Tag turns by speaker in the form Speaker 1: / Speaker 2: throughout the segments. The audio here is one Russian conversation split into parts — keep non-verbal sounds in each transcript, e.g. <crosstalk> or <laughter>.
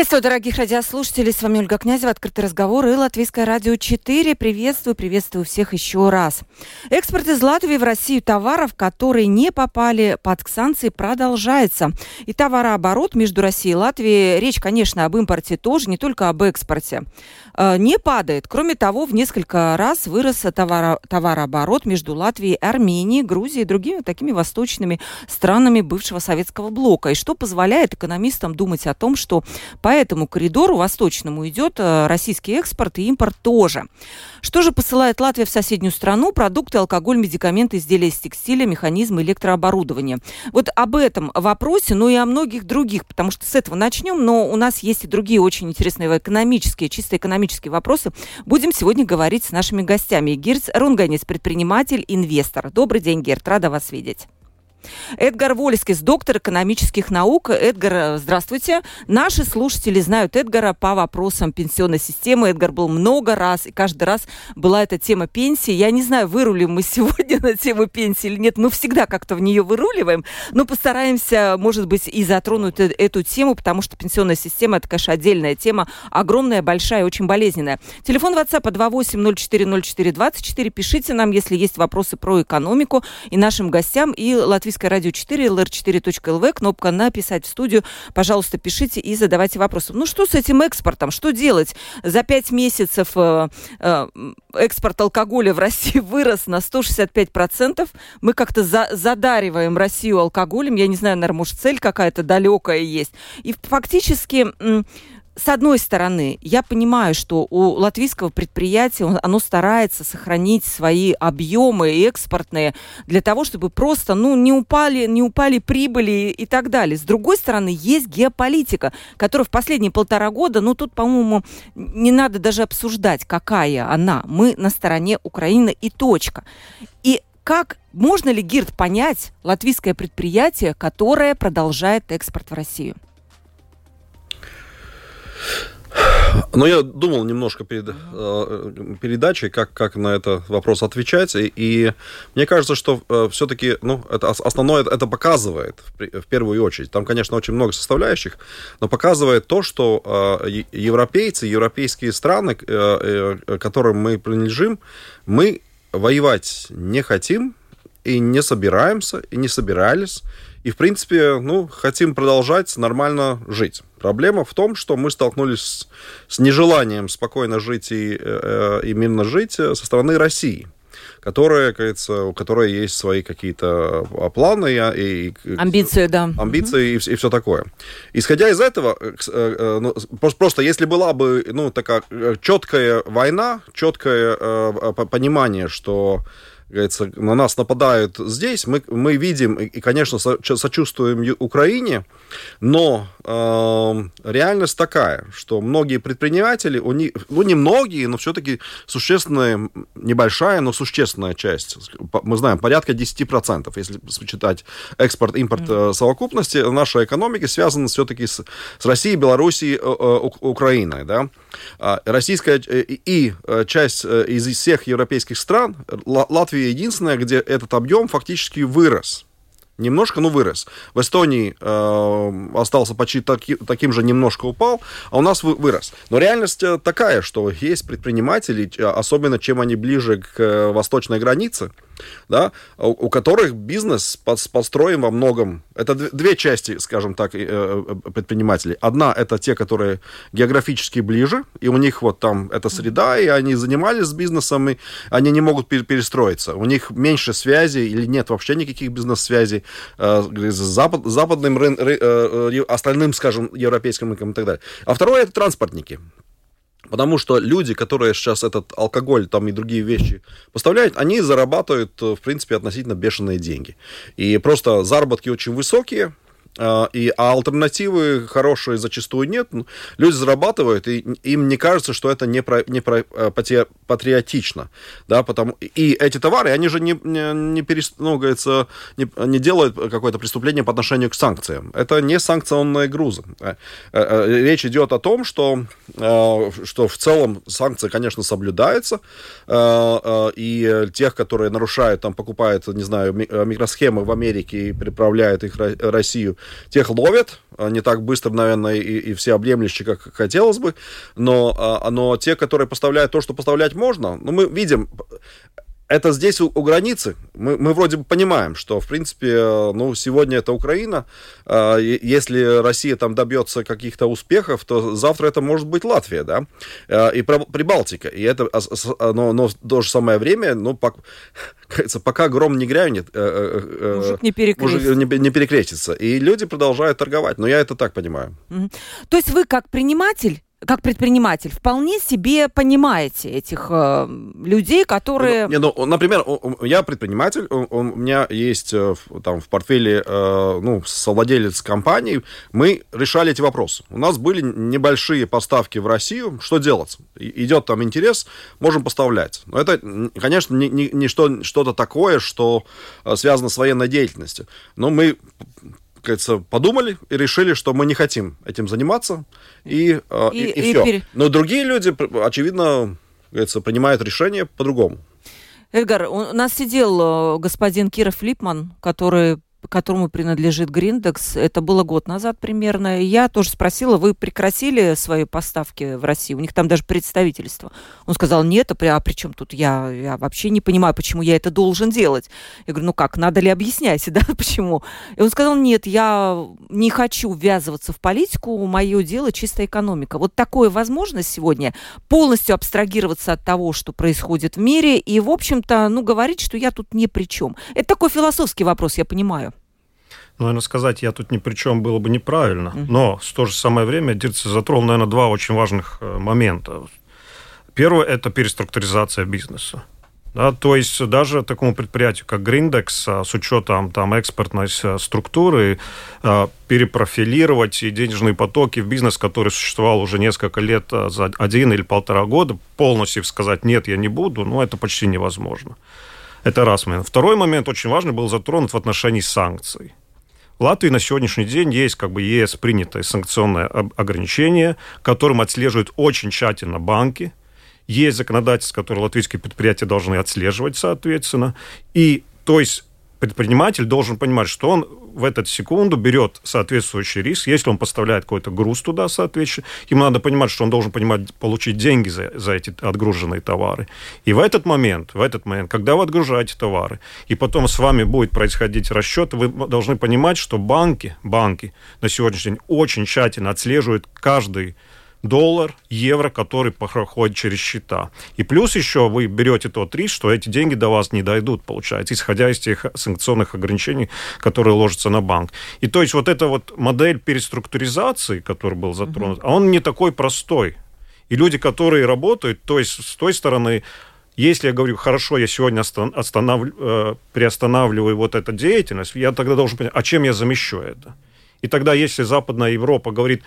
Speaker 1: Приветствую, дорогих радиослушателей. С вами Ольга Князева, «Открытый разговор» и Латвийское радио 4. Приветствую, приветствую всех еще раз. Экспорт из Латвии в Россию товаров, которые не попали под санкции, продолжается. И товарооборот между Россией и Латвией, речь, конечно, об импорте тоже, не только об экспорте, э, не падает. Кроме того, в несколько раз вырос товаро товарооборот между Латвией, Арменией, Грузией и другими такими восточными странами бывшего советского блока. И что позволяет экономистам думать о том, что по этому коридору восточному идет э, российский экспорт и импорт тоже. Что же посылает Латвия в соседнюю страну? Продукты, алкоголь, медикаменты, изделия из текстиля, механизмы, электрооборудование. Вот об этом вопросе, ну и о многих других, потому что с этого начнем, но у нас есть и другие очень интересные экономические, чисто экономические вопросы. Будем сегодня говорить с нашими гостями. Гирц Рунганис, предприниматель, инвестор. Добрый день, Герт, рада вас видеть. Эдгар Вольскис, доктор экономических наук. Эдгар, здравствуйте. Наши слушатели знают Эдгара по вопросам пенсионной системы. Эдгар был много раз, и каждый раз была эта тема пенсии. Я не знаю, вырулим мы <laughs> сегодня на тему пенсии или нет. Мы всегда как-то в нее выруливаем, но постараемся, может быть, и затронуть э, эту тему, потому что пенсионная система – это, конечно, отдельная тема, огромная, большая, очень болезненная. Телефон WhatsApp 28040424. Пишите нам, если есть вопросы про экономику и нашим гостям, и Латвийскому Латвийское радио 4, lr4.lv, кнопка «Написать в студию». Пожалуйста, пишите и задавайте вопросы. Ну что с этим экспортом? Что делать? За пять месяцев э, э, экспорт алкоголя в России <laughs> вырос на 165%. Мы как-то за задариваем Россию алкоголем. Я не знаю, наверное, может, цель какая-то далекая есть. И фактически с одной стороны, я понимаю, что у латвийского предприятия оно старается сохранить свои объемы экспортные для того, чтобы просто ну, не, упали, не упали прибыли и так далее. С другой стороны, есть геополитика, которая в последние полтора года, ну тут, по-моему, не надо даже обсуждать, какая она. Мы на стороне Украины и точка. И как можно ли, Гирд, понять латвийское предприятие, которое продолжает экспорт в Россию?
Speaker 2: Ну, я думал немножко перед э, передачей, как, как на этот вопрос отвечать, и, и мне кажется, что э, все-таки, ну, это основное это показывает в, в первую очередь. Там, конечно, очень много составляющих, но показывает то, что э, европейцы, европейские страны, э, э, которым мы принадлежим, мы воевать не хотим и не собираемся, и не собирались, и, в принципе, ну, хотим продолжать нормально жить. Проблема в том, что мы столкнулись с, с нежеланием спокойно жить и, э, и мирно жить со стороны России которая, кажется, у которой есть свои какие-то а, планы и,
Speaker 1: и амбиции, да,
Speaker 2: амбиции угу. и, и все такое. Исходя из этого, э, э, ну, просто если была бы ну такая четкая война, четкое понимание, что говорится, на нас нападают здесь, мы, мы видим и, конечно, сочувствуем Украине, но э, реальность такая, что многие предприниматели, у них, ну не многие, но все-таки существенная, небольшая, но существенная часть, мы знаем, порядка 10%, если считать экспорт, импорт mm-hmm. совокупности нашей экономики, связаны все-таки с, с Россией, Белоруссией, э, э, Украиной. Да? А российская и часть из всех европейских стран, Латвия единственная, где этот объем фактически вырос немножко, но вырос. В Эстонии э, остался почти таки, таким же, немножко упал, а у нас вырос. Но реальность э, такая, что есть предприниматели, особенно чем они ближе к э, восточной границе, да, у, которых бизнес построен во многом. Это две части, скажем так, э, э, предпринимателей. Одна это те, которые географически ближе, и у них вот там эта среда, и они занимались бизнесом, и они не могут перестроиться. У них меньше связей или нет вообще никаких бизнес-связей э, запад, западным, остальным, скажем, европейским рынком и так далее. А второе это транспортники. Потому что люди, которые сейчас этот алкоголь там и другие вещи поставляют, они зарабатывают, э, в принципе, относительно бешеные деньги. И просто заработки очень высокие, и, а альтернативы хорошие зачастую нет. Люди зарабатывают, и им не кажется, что это не, про, не про, а, патриотично. Да, потому, и эти товары, они же не, не, не, перест, ну, не, не делают какое-то преступление по отношению к санкциям. Это не санкционные грузы. Э, речь идет о том, что, что в целом санкции, конечно, соблюдаются, и тех, которые нарушают, там, покупают, не знаю, микросхемы в Америке и приправляют их Россию, тех ловят, а, не так быстро, наверное, и, и все объемлющие, как хотелось бы, но, а, но те, которые поставляют то, что поставлять можно, ну, мы видим, это здесь у, у границы. Мы, мы вроде бы понимаем, что, в принципе, э, ну, сегодня это Украина. Э, если Россия там добьется каких-то успехов, то завтра это может быть Латвия, да, э, и Прибалтика. И это, но, но в то же самое время, ну, по, <laughs> кажется, пока гром не грянет,
Speaker 1: мужик не перекрестится.
Speaker 2: Не, не перекрестится. И люди продолжают торговать. Но я это так понимаю.
Speaker 1: То есть вы как предприниматель как предприниматель, вполне себе понимаете этих э, людей, которые...
Speaker 2: Не, ну, например, я предприниматель, у меня есть э, там в портфеле э, ну, совладелец компании, мы решали эти вопросы. У нас были небольшие поставки в Россию, что делать? Идет там интерес, можем поставлять. Но это, конечно, не, не, не что, что-то такое, что э, связано с военной деятельностью. Но мы кажется, подумали и решили, что мы не хотим этим заниматься, и, э, и, и, и, и все. Пере... Но другие люди, очевидно, кажется, принимают решение по-другому.
Speaker 1: Эдгар, у нас сидел э, господин Киров Липман, который которому принадлежит Гриндекс. Это было год назад примерно. Я тоже спросила, вы прекратили свои поставки в Россию? У них там даже представительство. Он сказал, нет, а при, а при чем тут я? Я вообще не понимаю, почему я это должен делать. Я говорю, ну как, надо ли объяснять, <laughs> да, почему? И он сказал, нет, я не хочу ввязываться в политику, мое дело чистая экономика. Вот такое возможность сегодня полностью абстрагироваться от того, что происходит в мире, и, в общем-то, ну, говорить, что я тут ни при чем. Это такой философский вопрос, я понимаю.
Speaker 3: Наверное, сказать я тут ни при чем было бы неправильно. Но в то же самое время Дирц затронул, наверное, два очень важных э, момента. Первое – это переструктуризация бизнеса. Да, то есть даже такому предприятию, как Гриндекс, а, с учетом там, экспортной э, структуры, э, перепрофилировать и денежные потоки в бизнес, который существовал уже несколько лет за один или полтора года, полностью сказать «нет, я не буду», ну, это почти невозможно. Это раз момент. Второй момент очень важный был затронут в отношении санкций. Латвии на сегодняшний день есть как бы ЕС принятое санкционное ограничение, которым отслеживают очень тщательно банки. Есть законодательство, которое латвийские предприятия должны отслеживать, соответственно. И, то есть, предприниматель должен понимать, что он в эту секунду берет соответствующий риск. Если он поставляет какой-то груз туда, соответственно, ему надо понимать, что он должен понимать, получить деньги за, за эти отгруженные товары. И в этот момент, в этот момент, когда вы отгружаете товары, и потом с вами будет происходить расчет, вы должны понимать, что банки, банки на сегодняшний день очень тщательно отслеживают каждый доллар, евро, который проходит через счета. И плюс еще вы берете тот риск, что эти деньги до вас не дойдут, получается, исходя из тех санкционных ограничений, которые ложатся на банк. И то есть вот эта вот модель переструктуризации, который был затронут, mm-hmm. он не такой простой. И люди, которые работают, то есть с той стороны если я говорю, хорошо, я сегодня останов... Э, приостанавливаю вот эту деятельность, я тогда должен понять, а чем я замещу это? И тогда, если Западная Европа говорит,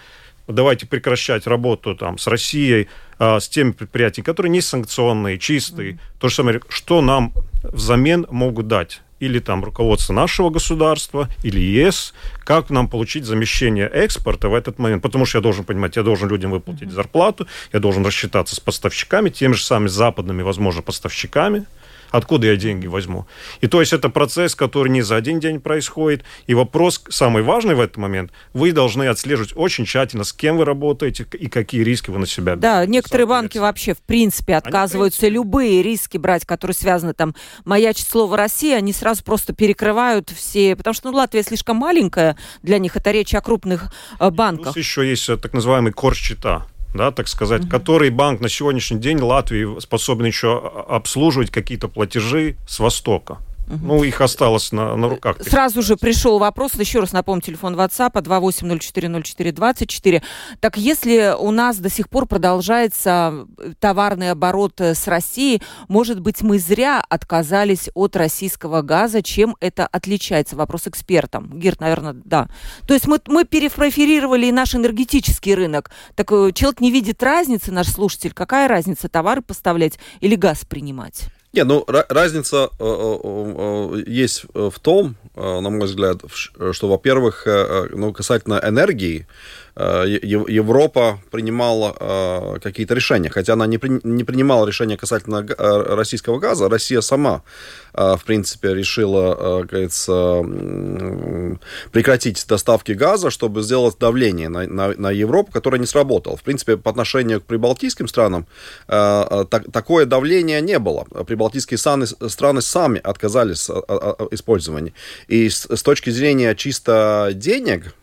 Speaker 3: давайте прекращать работу там, с Россией, а, с теми предприятиями, которые не санкционные, чистые. Mm-hmm. То же самое, что нам взамен могут дать? Или там руководство нашего государства, или ЕС, как нам получить замещение экспорта в этот момент. Потому что я должен понимать, я должен людям выплатить mm-hmm. зарплату, я должен рассчитаться с поставщиками, теми же самыми западными, возможно, поставщиками откуда я деньги возьму. И то есть это процесс, который не за один день происходит. И вопрос самый важный в этот момент, вы должны отслеживать очень тщательно, с кем вы работаете и какие риски вы на себя
Speaker 1: берете. Да, некоторые банки вообще в принципе отказываются они, любые риски брать, которые связаны там, маячит слово Россия, они сразу просто перекрывают все, потому что ну, Латвия слишком маленькая, для них это речь о крупных э, банках.
Speaker 3: Плюс еще есть э, так называемый корс-счета да, так сказать, угу. который банк на сегодняшний день Латвии способен еще обслуживать какие-то платежи с Востока. Ну, их осталось на, на руках.
Speaker 1: Сразу же пришел вопрос, еще раз напомню, телефон WhatsApp 28040424. Так если у нас до сих пор продолжается товарный оборот с Россией, может быть, мы зря отказались от российского газа, чем это отличается? Вопрос экспертам. Гирт, наверное, да. То есть мы, мы перепроферировали и наш энергетический рынок. Так э, человек не видит разницы, наш слушатель. Какая разница, товары поставлять или газ принимать?
Speaker 2: Не, ну разница э, э, э, есть в том, на мой взгляд, что, во-первых, ну, касательно энергии, Европа принимала э, какие-то решения, хотя она не, при, не принимала решения касательно э, российского газа, Россия сама, в принципе, решила, кажется, прекратить доставки газа, чтобы сделать давление на, Европу, которое не сработало. В принципе, по отношению к прибалтийским странам так, такое давление не было. Прибалтийские страны, сами отказались от использования. И с, точки зрения чисто денег, Э,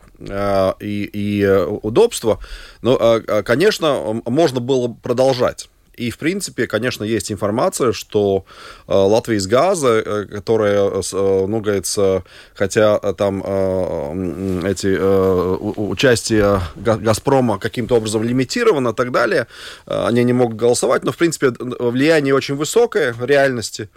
Speaker 2: и, и э, удобства, но, э, конечно, можно было продолжать. И, в принципе, конечно, есть информация, что э, Латвия из газа, э, которая, э, ну, говорится, хотя там э, эти э, участие Газпрома каким-то образом лимитировано и так далее, э, они не могут голосовать, но, в принципе, влияние очень высокое в реальности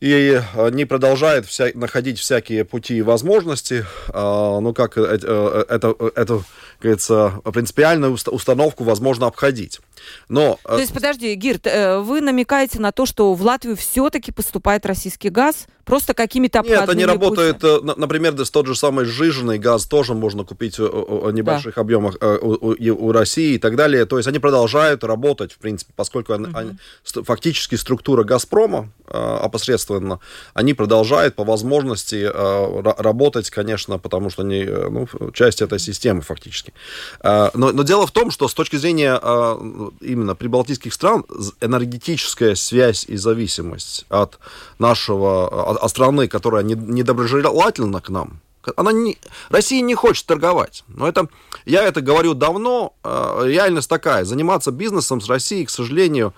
Speaker 2: и они продолжают вся, находить всякие пути и возможности, э, ну, как это, это, это, говорится, принципиальную установку возможно обходить. Но...
Speaker 1: То есть, подожди, Гирт, э, вы намекаете на то, что в Латвию все-таки поступает российский газ, просто какими-то
Speaker 2: Нет, это не работает. Путями. Например, тот же самый сжиженный газ тоже можно купить в небольших да. объемах э, у, у, у России и так далее. То есть они продолжают работать, в принципе, поскольку угу. они, фактически структура «Газпрома» э, опосредственно, они продолжают по возможности работать, конечно, потому что они ну, часть этой системы фактически. Но, но дело в том, что с точки зрения именно прибалтийских стран энергетическая связь и зависимость от нашего, от, от страны, которая недоброжелательна к нам, она не, Россия не хочет торговать. Но это, я это говорю давно. Реальность такая. Заниматься бизнесом с Россией, к сожалению,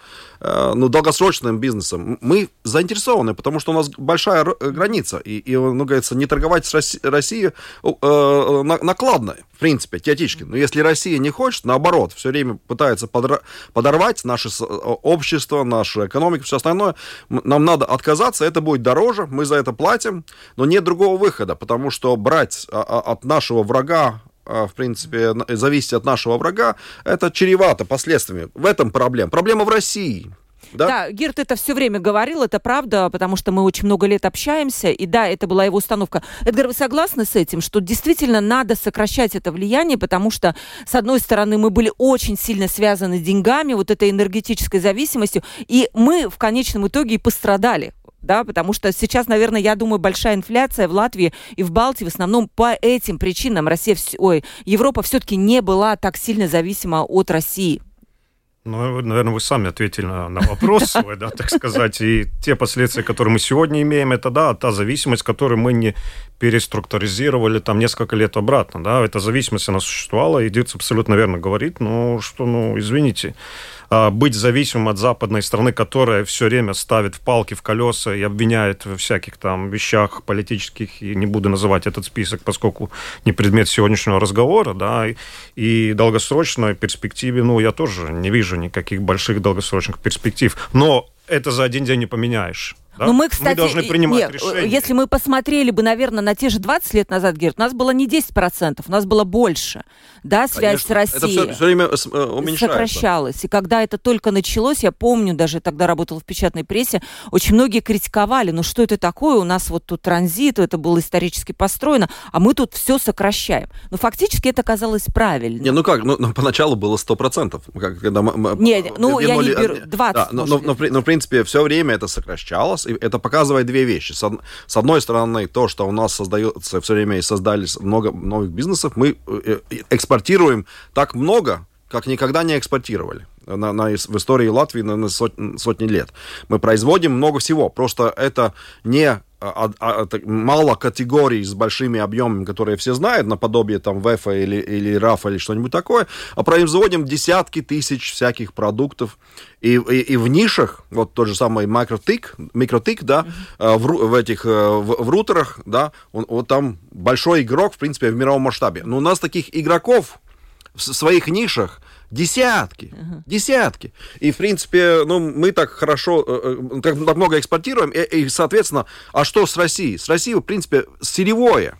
Speaker 2: ну, долгосрочным бизнесом, мы заинтересованы, потому что у нас большая граница. И, и ну, говорится, не торговать с Россией, Россией э, накладно, в принципе, теоретически. Но если Россия не хочет, наоборот, все время пытается подорвать наше общество, нашу экономику, все остальное, нам надо отказаться, это будет дороже, мы за это платим, но нет другого выхода, потому что брать а, а, от нашего врага в принципе, зависеть от нашего врага, это чревато последствиями. В этом проблема. Проблема в России.
Speaker 1: Да? да, Герт это все время говорил, это правда, потому что мы очень много лет общаемся, и да, это была его установка. Эдгар, вы согласны с этим, что действительно надо сокращать это влияние, потому что, с одной стороны, мы были очень сильно связаны с деньгами, вот этой энергетической зависимостью, и мы в конечном итоге и пострадали да, потому что сейчас, наверное, я думаю, большая инфляция в Латвии и в Балтии в основном по этим причинам Россия, ой, Европа все-таки не была так сильно зависима от России.
Speaker 3: Ну, наверное, вы сами ответили на, на вопрос <laughs> свой, да, так сказать. И те последствия, которые мы сегодня имеем, это, да, та зависимость, которую мы не переструктуризировали там несколько лет обратно, да, эта зависимость, она существовала, и Дирц абсолютно верно говорит, ну, что, ну, извините, а, быть зависимым от западной страны, которая все время ставит в палки в колеса и обвиняет в всяких там вещах политических, и не буду называть этот список, поскольку не предмет сегодняшнего разговора, да, и, и долгосрочной перспективе, ну, я тоже не вижу никаких больших долгосрочных перспектив. Но это за один день не поменяешь.
Speaker 1: Да? Но мы, кстати, мы должны принимать нет, решения. Если мы посмотрели бы, наверное, на те же 20 лет назад, Герт, у нас было не 10%, у нас было больше. Да, связь Конечно. с Россией.
Speaker 2: Это все, все время э, уменьшается.
Speaker 1: Сокращалось. И когда это только началось, я помню, даже тогда работала в печатной прессе, очень многие критиковали, ну что это такое, у нас вот тут транзит, это было исторически построено, а мы тут все сокращаем. Но фактически это казалось правильно.
Speaker 2: Не, ну как, ну, ну поначалу было 100%. Как, когда мы,
Speaker 1: не, ну я не беру, 20. Да,
Speaker 2: но, но, но, но, в принципе, все время это сокращалось, нас это показывает две вещи. С одной стороны, то, что у нас создается все время и создались много новых бизнесов, мы э, э, экспортируем так много, как никогда не экспортировали на, на, в истории Латвии на, на сотни, сотни лет. Мы производим много всего, просто это не а, а, а мало категорий с большими объемами, которые все знают, наподобие там ВЭФа или, или РАФа или что-нибудь такое, а производим десятки тысяч всяких продуктов. И, и, и в нишах, вот тот же самый микротик, микротик да, mm-hmm. в, в этих, в, в рутерах, да, он, вот там большой игрок, в принципе, в мировом масштабе. Но у нас таких игроков в своих нишах Десятки, uh-huh. десятки. И, в принципе, ну, мы так хорошо, э, э, так много экспортируем, и, и, соответственно, а что с Россией? С Россией, в принципе, сырьевое.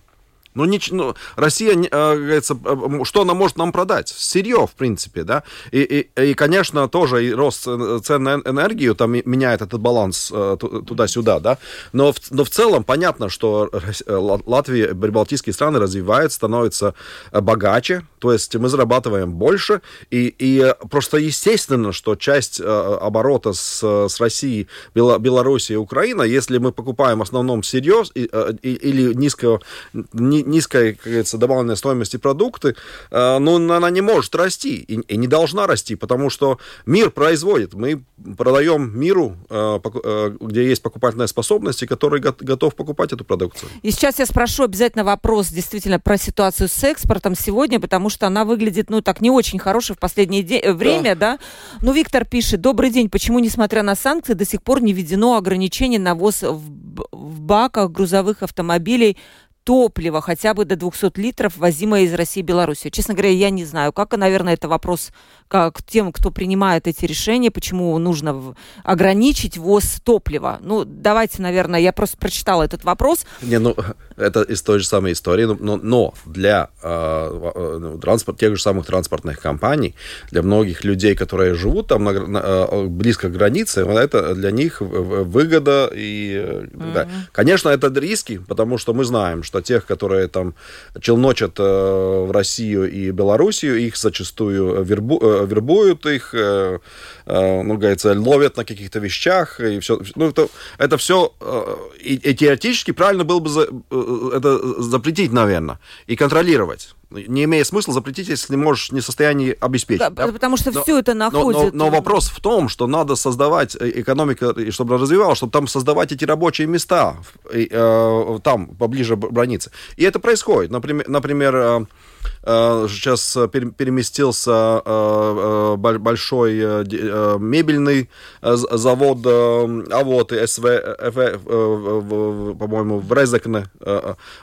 Speaker 2: Ну, не, ну Россия, э, э, что она может нам продать? Сырье, в принципе, да. И, и, и, конечно, тоже и рост цен на энергию там меняет этот баланс э, туда-сюда, да. Но в, но в целом понятно, что Латвия, прибалтийские страны развиваются, становятся богаче, то есть мы зарабатываем больше, и, и просто естественно, что часть оборота с, с Россией, Белоруссией и Украиной, если мы покупаем в основном сырье или низкого, низкой, как говорится, добавленной стоимости продукты, э, но она не может расти и, и не должна расти, потому что мир производит. Мы продаем миру, э, э, где есть покупательная способность, и который готов покупать эту продукцию.
Speaker 1: И сейчас я спрошу обязательно вопрос действительно про ситуацию с экспортом сегодня, потому что она выглядит, ну, так не очень хорошей в последнее время, да. да? Ну, Виктор пишет, добрый день, почему, несмотря на санкции, до сих пор не введено ограничение на ввоз в, в баках грузовых автомобилей топлива хотя бы до 200 литров, возимое из России и Беларуси. Честно говоря, я не знаю, как, наверное, это вопрос к тем, кто принимает эти решения, почему нужно ограничить ввоз топлива. Ну, давайте, наверное, я просто прочитала этот вопрос.
Speaker 2: Не, ну, это из той же самой истории, но, но для э, ну, транспорт, тех же самых транспортных компаний, для многих людей, которые живут там на, на, э, близко к границе, это для них выгода. И, mm-hmm. да. Конечно, это риски, потому что мы знаем, что тех, которые там челночат э, в Россию и Белоруссию, их зачастую вербу, э, вербуют их, э, э, ну, говорится, ловят на каких-то вещах, и все. Ну, это, это все, э, и, и теоретически правильно было бы за, э, это запретить, наверное, и контролировать не имеет смысла запретить, если можешь не в состоянии обеспечить. Да,
Speaker 1: да? Потому что но, все это находится.
Speaker 2: Но, но, но вопрос в том, что надо создавать э, экономику, чтобы развивалась, чтобы там создавать эти рабочие места э, там, поближе к границе. И это происходит. Например, например э, Э, сейчас э, переместился э, большой мебельный завод АВОТ и СВ, по-моему, в Резекне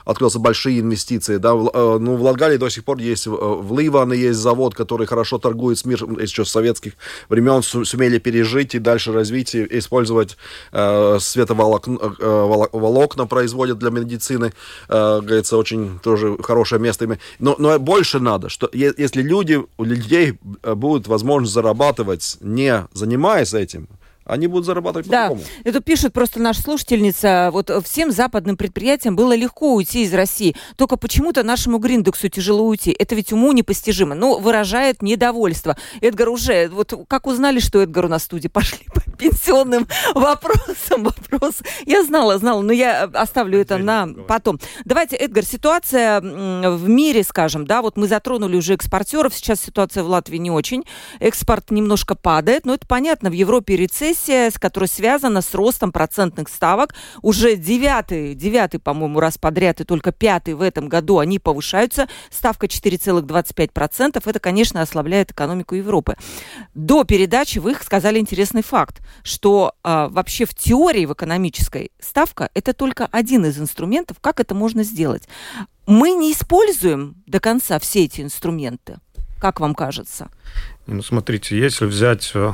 Speaker 2: открылся большие инвестиции. Да? Ну, в Латгалии до сих пор есть, в Ливане есть завод, который хорошо торгует с миром, еще с советских времен сумели пережить и дальше развить и использовать световолокна производят для медицины. Говорится, очень тоже хорошее место. Но, но больше надо, что если люди, у людей э, будет возможность зарабатывать, не занимаясь этим, они будут зарабатывать
Speaker 1: да. по-другому. Это пишет просто наша слушательница. Вот всем западным предприятиям было легко уйти из России. Только почему-то нашему Гриндексу тяжело уйти. Это ведь уму непостижимо. Но выражает недовольство. Эдгар уже... Вот как узнали, что Эдгар у нас в студии? Пошли по пенсионным <laughs> вопросам. Вопрос. Я знала, знала, но я оставлю это на потом. Давайте, Эдгар, ситуация в мире, скажем, да, вот мы затронули уже экспортеров. Сейчас ситуация в Латвии не очень. Экспорт немножко падает, но это понятно. В Европе рецессия с которой связана с ростом процентных ставок. Уже девятый, девятый, по-моему, раз подряд и только пятый в этом году они повышаются. Ставка 4,25%. Это, конечно, ослабляет экономику Европы. До передачи вы сказали интересный факт, что э, вообще в теории, в экономической, ставка – это только один из инструментов, как это можно сделать. Мы не используем до конца все эти инструменты. Как вам кажется?
Speaker 3: Ну, смотрите, если взять э,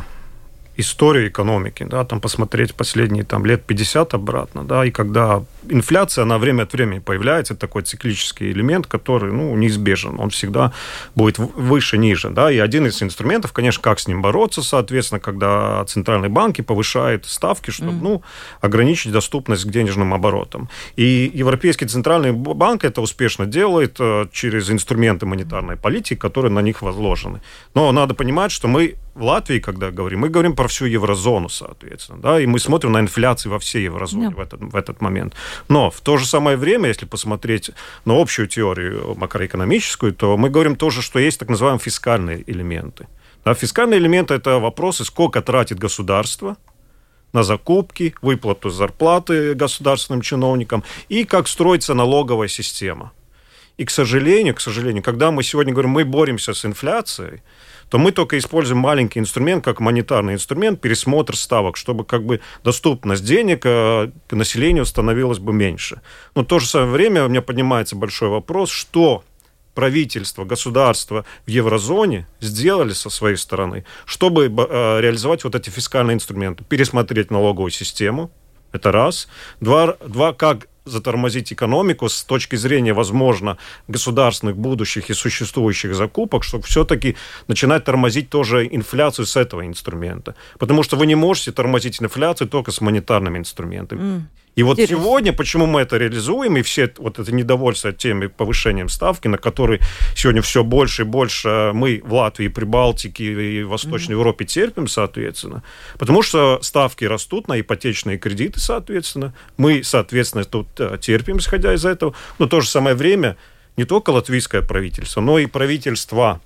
Speaker 3: историю экономики, да, там посмотреть последние там, лет 50 обратно, да, и когда инфляция, она время от времени появляется, такой циклический элемент, который, ну, неизбежен, он всегда будет выше, ниже, да, и один из инструментов, конечно, как с ним бороться, соответственно, когда центральные банки повышают ставки, чтобы, mm-hmm. ну, ограничить доступность к денежным оборотам. И Европейский центральный банк это успешно делает э, через инструменты монетарной политики, которые на них возложены. Но надо понимать, что мы в Латвии, когда говорим, мы говорим про всю еврозону, соответственно, да, и мы смотрим на инфляцию во всей еврозоне yeah. в, этот, в этот момент. Но в то же самое время, если посмотреть на общую теорию макроэкономическую, то мы говорим тоже, что есть так называемые фискальные элементы. Да, фискальные элементы – это вопросы, сколько тратит государство на закупки, выплату зарплаты государственным чиновникам и как строится налоговая система. И, к сожалению, к сожалению, когда мы сегодня говорим, мы боремся с инфляцией, то мы только используем маленький инструмент, как монетарный инструмент, пересмотр ставок, чтобы как бы доступность денег э, к населению становилась бы меньше. Но в то же самое время у меня поднимается большой вопрос, что правительство, государство в еврозоне сделали со своей стороны, чтобы э, реализовать вот эти фискальные инструменты, пересмотреть налоговую систему, это раз. Два, два как затормозить экономику с точки зрения, возможно, государственных будущих и существующих закупок, чтобы все-таки начинать тормозить тоже инфляцию с этого инструмента. Потому что вы не можете тормозить инфляцию только с монетарными инструментами. Mm. И вот Интересно. сегодня, почему мы это реализуем, и все вот это недовольство теми повышением ставки, на который сегодня все больше и больше мы в Латвии, Прибалтике и Восточной mm-hmm. Европе терпим, соответственно, потому что ставки растут на ипотечные кредиты, соответственно, мы, соответственно, тут э, терпим, исходя из этого, но в то же самое время не только латвийское правительство, но и правительство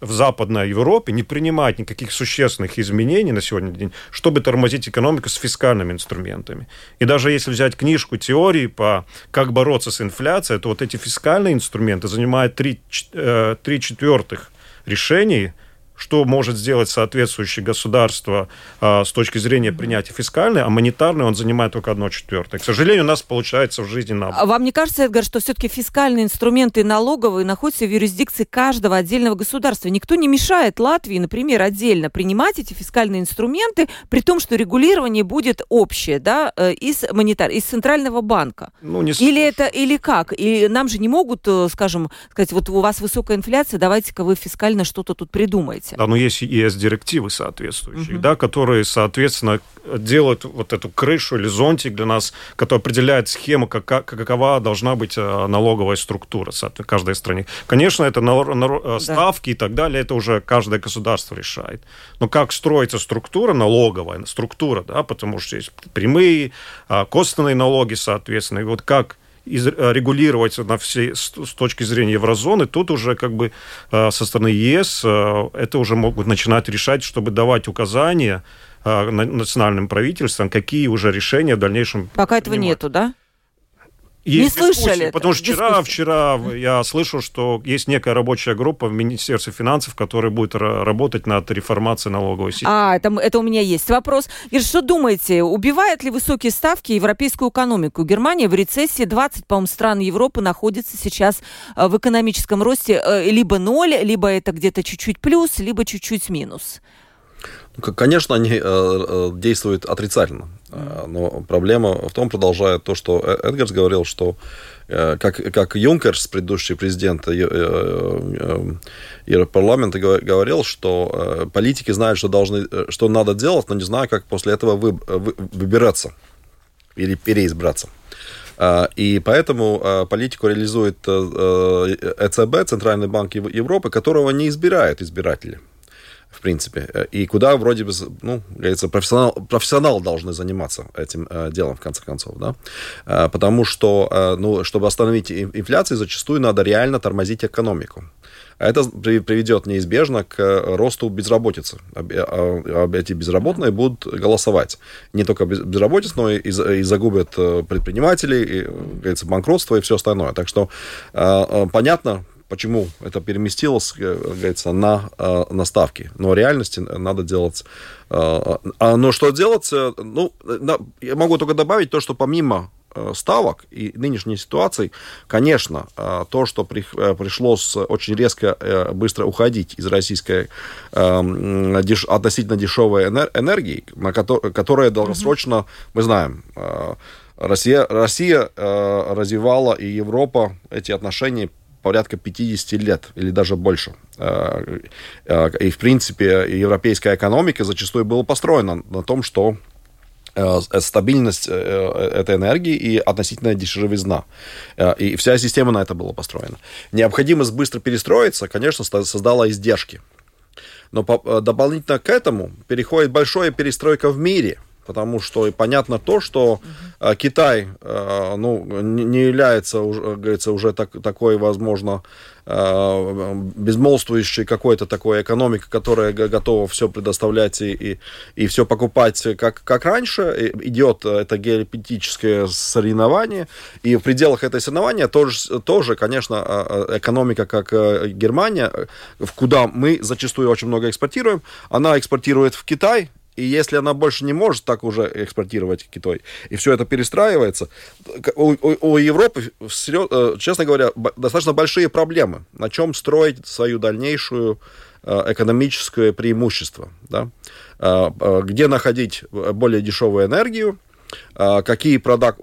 Speaker 3: в Западной Европе не принимает никаких существенных изменений на сегодняшний день, чтобы тормозить экономику с фискальными инструментами. И даже если взять книжку теории по как бороться с инфляцией, то вот эти фискальные инструменты занимают три, э, три четвертых решений что может сделать соответствующее государство а, с точки зрения принятия фискальной, а монетарной он занимает только одно четвертое. К сожалению, у нас получается в жизни на.
Speaker 1: А вам не кажется, Эдгар, что все-таки фискальные инструменты налоговые находятся в юрисдикции каждого отдельного государства? Никто не мешает Латвии, например, отдельно принимать эти фискальные инструменты, при том, что регулирование будет общее, да, э, из монетар, из центрального банка. Ну, не или это, или как? И нам же не могут, э, скажем, сказать, вот у вас высокая инфляция, давайте-ка вы фискально что-то тут придумаете
Speaker 3: делаете. Да, но есть и ЕС-директивы соответствующие, угу. да, которые, соответственно, делают вот эту крышу или зонтик для нас, который определяет схему, как, какова должна быть э, налоговая структура в каждой стране. Конечно, это на, на, э, да. ставки и так далее, это уже каждое государство решает. Но как строится структура налоговая, структура, да, потому что есть прямые, а, косвенные налоги, соответственно, и вот как регулировать на все, с точки зрения еврозоны, тут уже как бы э, со стороны ЕС э, это уже могут начинать решать, чтобы давать указания национальным правительствам, какие уже решения в дальнейшем.
Speaker 1: Пока этого принимать. нету, да?
Speaker 3: Есть не слышали. Потому что вчера, вчера я слышал, что есть некая рабочая группа в Министерстве финансов, которая будет работать над реформацией налоговой системы.
Speaker 1: А, это, это у меня есть вопрос. И что думаете, убивают ли высокие ставки европейскую экономику? Германия в рецессии, 20, по-моему, стран Европы находится сейчас э, в экономическом росте э, либо ноль, либо это где-то чуть-чуть плюс, либо чуть-чуть минус.
Speaker 2: Ну, конечно, они э, э, действуют отрицательно. Э, но проблема в том, продолжает то, что Эдгарс говорил, что как, как Юнкерс, предыдущий президент Европарламента, говорил, что политики знают, что, должны, что надо делать, но не знают, как после этого вы, вы, выбираться или переизбраться. И поэтому политику реализует ЭЦБ, Центральный банк Европы, которого не избирают избиратели в принципе. Э, и куда вроде бы, ну, говорится, профессионал, профессионал должны заниматься этим э, делом, в конце концов, да. Э, потому что, э, ну, чтобы остановить инфляцию, зачастую надо реально тормозить экономику. А это приведет неизбежно к э, росту безработицы. А, эти безработные будут голосовать. Не только безработиц, но и, загубят э, предпринимателей, и, говорится, банкротство и все остальное. Так что понятно, почему это переместилось, как говорится, на, э, на ставки. Но в реальности надо делать... Э, а, но что делать? Э, ну, я могу только добавить то, что помимо ставок и нынешней ситуации, конечно, то, что пришлось очень резко быстро уходить из российской относительно дешевой энергии, которая долгосрочно, мы знаем, Россия, Россия развивала и Европа эти отношения порядка 50 лет или даже больше. Э, э, и, в принципе, европейская экономика зачастую была построена на том, что э, стабильность этой энергии и относительная дешевизна. И вся система на это была построена. Необходимость быстро перестроиться, конечно, создала издержки. Но по, дополнительно к этому переходит большая перестройка в мире – потому что понятно то, что uh Китай э, ну, не является, уже, говорится, уже так, такой, возможно, э, безмолвствующей какой-то такой экономикой, которая готова все предоставлять и, и, и все покупать, как, как раньше. Идет это геополитическое соревнование, и в пределах этого соревнования тоже, тоже, конечно, экономика, как Германия, куда мы зачастую очень много экспортируем, она экспортирует в Китай, и если она больше не может так уже экспортировать Китай, и все это перестраивается, у, у, у Европы, э, честно говоря, достаточно большие проблемы, на чем строить свою дальнейшую э, экономическое преимущество, да? Э, где находить более дешевую энергию, какие продак,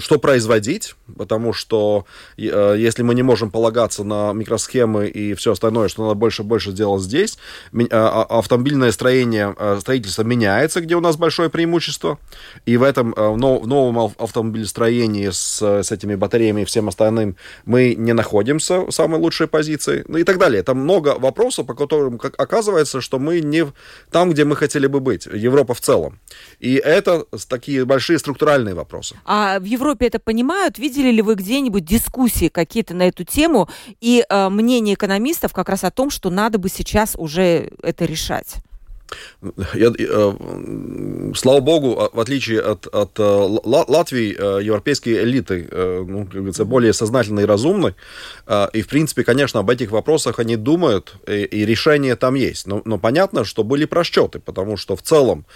Speaker 2: что производить, потому что э, если мы не можем полагаться на микросхемы и все остальное, что надо больше и больше сделать здесь, э, а, автомобильное строение, строительство меняется, где у нас большое преимущество, и в этом в новом автомобилестроении с, с этими батареями и всем остальным мы не находимся в самой лучшей позиции, ну и так далее. Там много вопросов, по которым оказывается, что мы не там, где мы хотели бы быть, Европа в целом. И это такие большие структуральные вопросы.
Speaker 1: А в Европе это понимают? Видели ли вы где-нибудь дискуссии какие-то на эту тему и э, мнение экономистов как раз о том, что надо бы сейчас уже это решать?
Speaker 2: Я, э, слава богу, а, в отличие от, от э, Латвии, э, европейские элиты, ну, как говорится, более сознательны и разумны. И, в принципе, конечно, об этих вопросах они думают, и, и решение там есть. Но, но понятно, что были просчеты, потому что в целом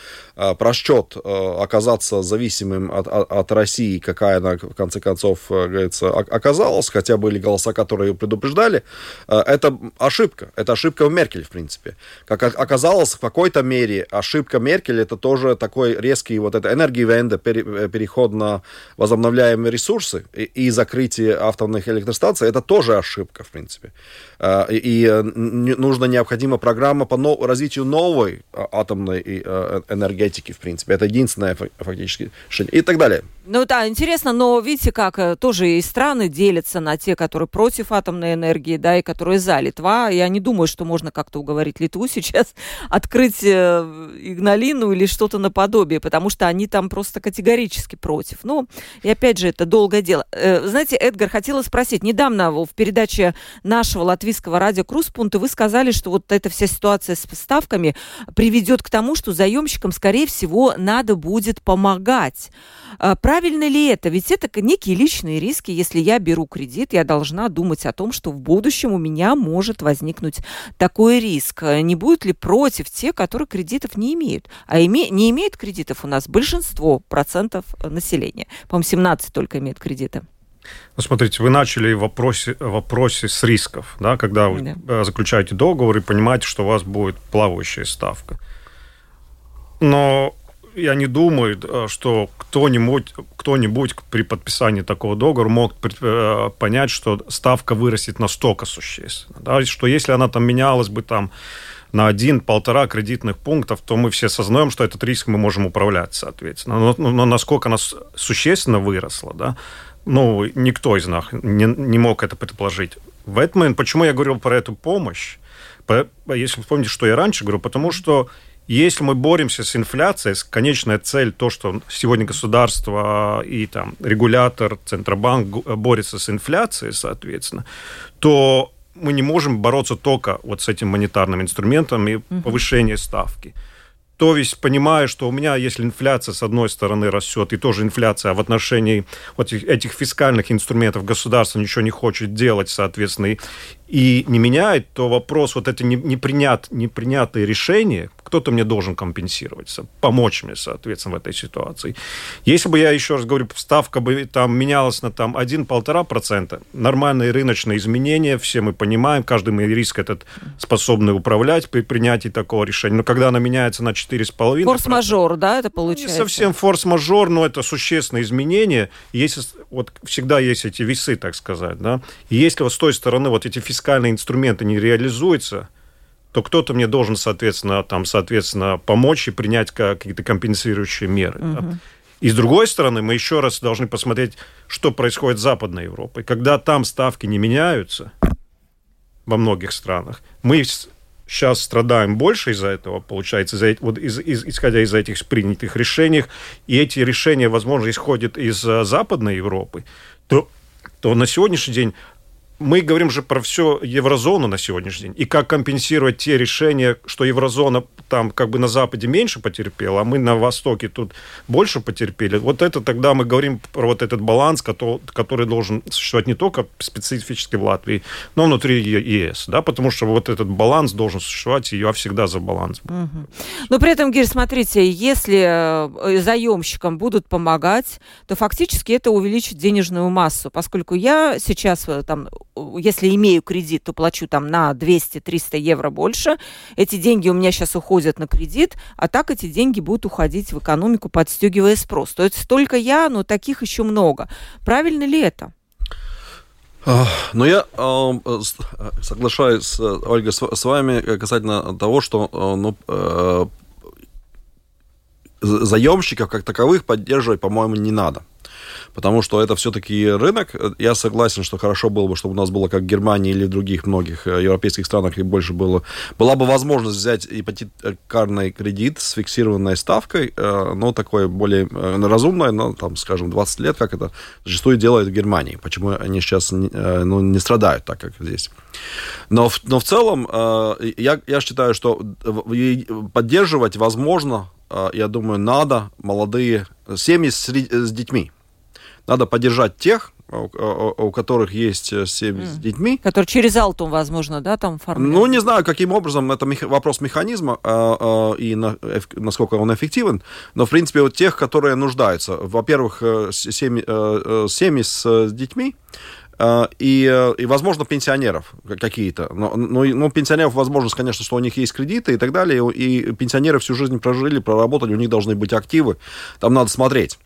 Speaker 2: просчет оказаться зависимым от, от, России, какая она, в конце концов, говорится, оказалась, хотя были голоса, которые предупреждали, это ошибка. Это ошибка в Меркель, в принципе. Как оказалось, в какой какой-то мере ошибка Меркель это тоже такой резкий вот это энергивенда, э, переход на возобновляемые ресурсы и, и закрытие атомных электростанций, это тоже ошибка, в принципе. А, и, э, нужна необходима программа по нов, развитию новой а, атомной э, энергетики, в принципе. Это единственное фактически решение. И так далее.
Speaker 1: Ну да, интересно, но видите, как тоже и страны делятся на те, которые против атомной энергии, да, и которые за. Литва, я не думаю, что можно как-то уговорить Литву <laughs> сейчас открыть открыть э, Игналину или что-то наподобие, потому что они там просто категорически против. Ну, и опять же, это долгое дело. Э, знаете, Эдгар, хотела спросить, недавно в передаче нашего латвийского радио Круспунта вы сказали, что вот эта вся ситуация с поставками приведет к тому, что заемщикам, скорее всего, надо будет помогать. А правильно ли это? Ведь это некие личные риски. Если я беру кредит, я должна думать о том, что в будущем у меня может возникнуть такой риск. Не будет ли против те, которые кредитов не имеют? А име... не имеют кредитов у нас большинство процентов населения. По-моему, 17 только имеют кредиты.
Speaker 3: Ну, смотрите, вы начали в вопросе, вопросе с рисков, да, когда вы да. Э, заключаете договор и понимаете, что у вас будет плавающая ставка. Но я не думаю, э, что кто-нибудь, кто-нибудь при подписании такого договора мог э, понять, что ставка вырастет настолько существенно. Да? Что если она там менялась бы там на один-полтора кредитных пунктов, то мы все осознаем, что этот риск мы можем управлять, соответственно. Но, но, насколько она существенно выросла, да, ну, никто из нас не, не мог это предположить. В этот момент, почему я говорил про эту помощь, если вспомните, что я раньше говорю, потому что если мы боремся с инфляцией, конечная цель то, что сегодня государство и там регулятор, Центробанк борется с инфляцией, соответственно, то мы не можем бороться только вот с этим монетарным инструментом и повышение ставки. То есть, понимая, что у меня, если инфляция с одной стороны растет, и тоже инфляция в отношении вот этих фискальных инструментов государство ничего не хочет делать, соответственно, и, и не меняет, то вопрос вот это непринят, непринятые решения, кто-то мне должен компенсировать, помочь мне, соответственно, в этой ситуации. Если бы я, еще раз говорю, ставка бы там менялась на там 1-1,5%, нормальные рыночные изменения, все мы понимаем, каждый мы риск этот способны управлять при принятии такого решения. Но когда она меняется на 4,5%...
Speaker 1: Форс-мажор, да, это получается?
Speaker 3: Не совсем форс-мажор, но это существенное изменение. Если вот всегда есть эти весы, так сказать, да, и если вот с той стороны вот эти фискальные инструменты не реализуются, то кто-то мне должен, соответственно, там, соответственно, помочь и принять какие-то компенсирующие меры. Угу. Да. И с другой стороны, мы еще раз должны посмотреть, что происходит с Западной Европой. Когда там ставки не меняются, во многих странах. Мы сейчас страдаем больше из-за этого, получается, из вот из, из, исходя из этих принятых решений, и эти решения, возможно, исходят из э, Западной Европы, то, то на сегодняшний день мы говорим же про всю еврозону на сегодняшний день. И как компенсировать те решения, что еврозона там как бы на Западе меньше потерпела, а мы на Востоке тут больше потерпели. Вот это тогда мы говорим про вот этот баланс, который, который должен существовать не только специфически в Латвии, но внутри ЕС. Да? Потому что вот этот баланс должен существовать, и я всегда за баланс.
Speaker 1: Угу. Но при этом, Гир, смотрите, если э, заемщикам будут помогать, то фактически это увеличит денежную массу, поскольку я сейчас э, там если имею кредит, то плачу там на 200-300 евро больше. Эти деньги у меня сейчас уходят на кредит, а так эти деньги будут уходить в экономику, подстегивая спрос. То есть только я, но таких еще много. Правильно ли это?
Speaker 2: Ну, я э, соглашаюсь, Ольга, с, вами касательно того, что ну, э, заемщиков как таковых поддерживать, по-моему, не надо потому что это все-таки рынок. Я согласен, что хорошо было бы, чтобы у нас было как в Германии или в других многих э, европейских странах, и больше было, была бы возможность взять ипотекарный кредит с фиксированной ставкой, э, но такое более э, разумное, но, там, скажем, 20 лет, как это зачастую делают в Германии. Почему они сейчас ну, не страдают так, как здесь. Но, но в целом я, я считаю, что поддерживать возможно, я думаю, надо молодые семьи с, с детьми. Надо поддержать тех, у, которых есть э, семьи mm. с детьми.
Speaker 1: Которые через Алтум, возможно, да, там
Speaker 2: формируют? Ну, не знаю, каким образом, это мех... вопрос механизма и на... насколько он эффективен, но, в принципе, вот тех, которые нуждаются. Во-первых, э, семьи, э, семьи с детьми, и, и, возможно, пенсионеров какие-то. Но, но, но пенсионеров возможность, конечно, что у них есть кредиты и так далее, и пенсионеры всю жизнь прожили, проработали, у них должны быть активы, там надо смотреть.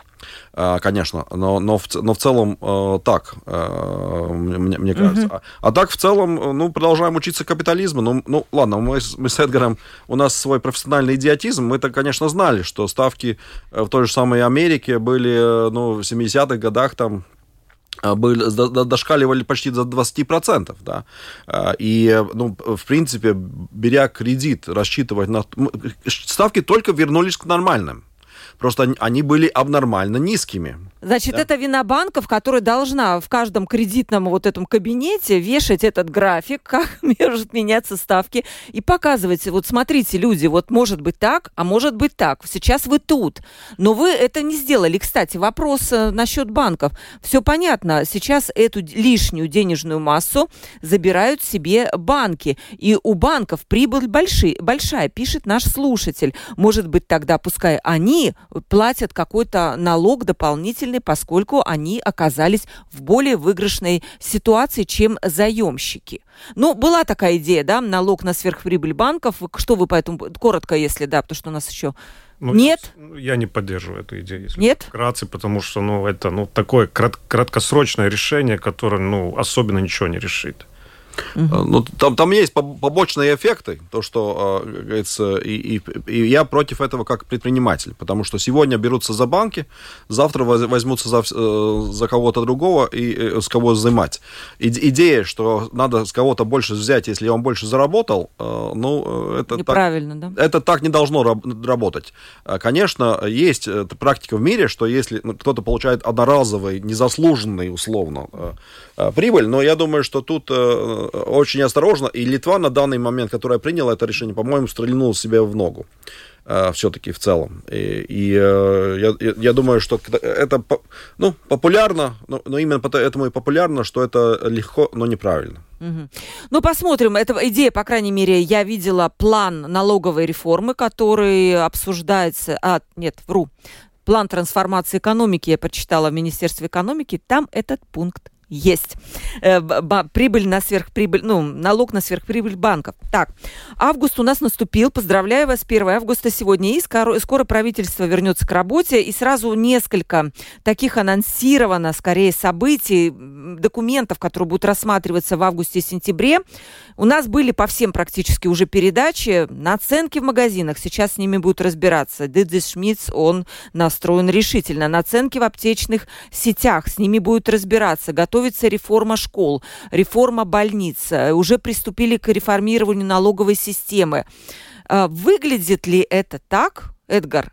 Speaker 2: А, конечно, но, но, в, но в целом э, так, э, мне, мне кажется. Mm-hmm. А, а так в целом, ну, продолжаем учиться капитализму. Ну, ну ладно, мы, мы с Эдгаром, у нас свой профессиональный идиотизм, мы-то, конечно, знали, что ставки э, в той же самой Америке были, ну, в 70-х годах там были, дошкаливали почти до 20%, да, и, ну, в принципе, беря кредит, рассчитывать на... Ставки только вернулись к нормальным, просто они были абнормально низкими.
Speaker 1: Значит, да? это вина банков, которая должна в каждом кредитном вот этом кабинете вешать этот график, <laughs> как может меняться ставки, и показывать, вот смотрите, люди, вот может быть так, а может быть так. Сейчас вы тут, но вы это не сделали. Кстати, вопрос э, насчет банков. Все понятно, сейчас эту лишнюю денежную массу забирают себе банки, и у банков прибыль большие, большая, пишет наш слушатель. Может быть, тогда пускай они платят какой-то налог дополнительный обязаны, поскольку они оказались в более выигрышной ситуации, чем заемщики. Ну, была такая идея, да, налог на сверхприбыль банков. Что вы по этому, коротко, если да, потому что у нас еще ну, Нет?
Speaker 3: Я не поддерживаю эту идею. Если
Speaker 1: Нет?
Speaker 3: Вкратце, потому что, ну, это, ну, такое крат краткосрочное решение, которое, ну, особенно ничего не решит.
Speaker 2: Угу. Ну, там, там есть побочные эффекты, то, что, а, говорится, и, и, и я против этого как предприниматель, потому что сегодня берутся за банки, завтра возьмутся за, э, за кого-то другого и э, с кого взимать. И, идея, что надо с кого-то больше взять, если он больше заработал, ну, это
Speaker 1: Неправильно,
Speaker 2: так,
Speaker 1: да?
Speaker 2: Это так не должно работать. Конечно, есть практика в мире, что если ну, кто-то получает одноразовый, незаслуженный, условно, прибыль, но я думаю, что тут очень осторожно, и Литва на данный момент, которая приняла это решение, по-моему, стрельнула себе в ногу э, все-таки в целом. И, и э, я, я думаю, что это ну, популярно, но, но именно поэтому и популярно, что это легко, но неправильно.
Speaker 1: Угу. Ну, посмотрим. Эта идея, по крайней мере, я видела план налоговой реформы, который обсуждается... А, нет, вру. План трансформации экономики я прочитала в Министерстве экономики. Там этот пункт есть. Э, прибыль на сверхприбыль, ну, налог на сверхприбыль банков. Так, август у нас наступил. Поздравляю вас, 1 августа сегодня. И скоро, скоро правительство вернется к работе. И сразу несколько таких анонсировано, скорее, событий, документов, которые будут рассматриваться в августе и сентябре. У нас были по всем практически уже передачи. Наценки в магазинах. Сейчас с ними будут разбираться. Дидзи Шмидц, он настроен решительно. Наценки в аптечных сетях. С ними будут разбираться. Готов готовится реформа школ, реформа больниц, уже приступили к реформированию налоговой системы. Выглядит ли это так, Эдгар,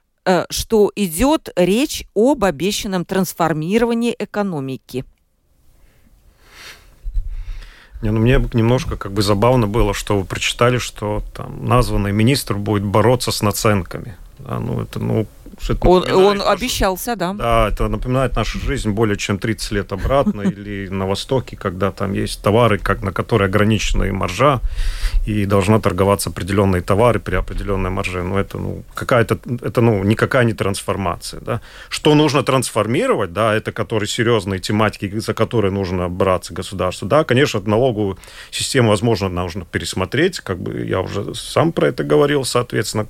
Speaker 1: что идет речь об обещанном трансформировании экономики?
Speaker 3: Не, ну мне немножко как бы забавно было, что вы прочитали, что там названный министр будет бороться с наценками. Да, ну, это, ну,
Speaker 1: он, он нашу, обещался, да.
Speaker 3: Да, это напоминает нашу жизнь более чем 30 лет обратно, <laughs> или на Востоке, когда там есть товары, как, на которые ограниченные маржа, и должна торговаться определенные товары при определенной марже. Ну, это, ну, какая-то, это, ну, никакая не трансформация, да. Что нужно трансформировать, да, это которые серьезные тематики, за которые нужно браться государству. Да, конечно, налоговую систему, возможно, нужно пересмотреть, как бы я уже сам про это говорил, соответственно,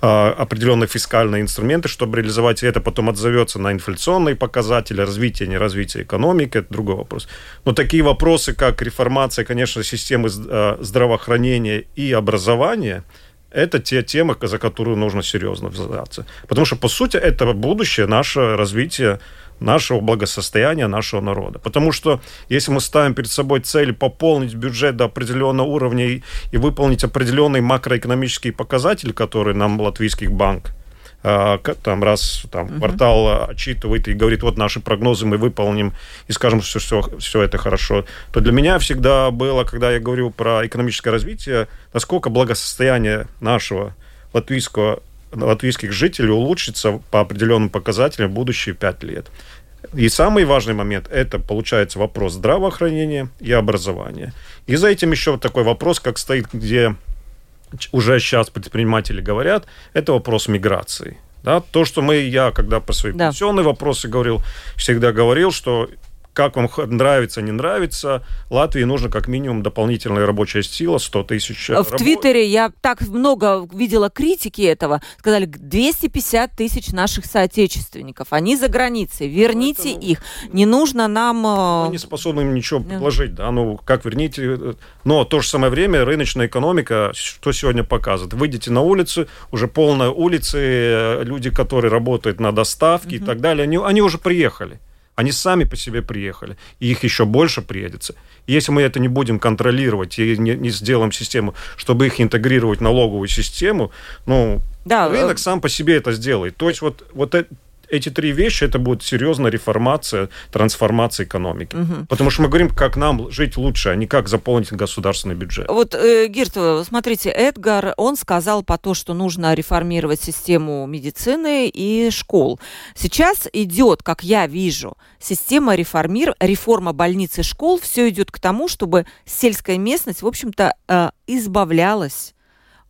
Speaker 3: определенные фискальные инструменты, чтобы реализовать это, потом отзовется на инфляционные показатели, развитие, не развитие экономики, это другой вопрос. Но такие вопросы, как реформация, конечно, системы а, здравоохранения и образования, это те темы, за которые нужно серьезно взяться. Потому что, по сути, это будущее наше развитие нашего благосостояния нашего народа. Потому что если мы ставим перед собой цель пополнить бюджет до определенного уровня и, и выполнить определенные макроэкономические показатели, которые нам латвийский банк а, там раз там uh-huh. квартал отчитывает и говорит, вот наши прогнозы мы выполним и скажем, что все, все это хорошо, то для меня всегда было, когда я говорю про экономическое развитие, насколько благосостояние нашего латвийского латвийских жителей улучшится по определенным показателям в будущие пять лет. И самый важный момент – это, получается, вопрос здравоохранения и образования. И за этим еще такой вопрос, как стоит, где уже сейчас предприниматели говорят, это вопрос миграции. Да, то, что мы, я, когда по свои да. пенсионные вопросы говорил, всегда говорил, что как вам нравится, не нравится, Латвии нужно как минимум дополнительная рабочая сила, 100 тысяч.
Speaker 1: В раб... Твиттере я так много видела критики этого. Сказали, 250 тысяч наших соотечественников, они за границей, верните ну, их. Не нужно нам...
Speaker 3: Э, мы не способны им ничего предложить, да, ну как верните. Но в то же самое время рыночная экономика, что сегодня показывает? Выйдите на улицу, уже полная улицы, э, люди, которые работают на доставке угу. и так далее, они, они уже приехали. Они сами по себе приехали, и их еще больше приедется. И если мы это не будем контролировать и не, не сделаем систему, чтобы их интегрировать в налоговую систему, ну, да, рынок э... сам по себе это сделает. То есть вот, вот это эти три вещи, это будет серьезная реформация, трансформация экономики. Угу. Потому что мы говорим, как нам жить лучше, а не как заполнить государственный бюджет.
Speaker 1: Вот, э, Гирт, смотрите, Эдгар, он сказал по то, что нужно реформировать систему медицины и школ. Сейчас идет, как я вижу, система реформир... реформа больниц и школ, все идет к тому, чтобы сельская местность, в общем-то, э, избавлялась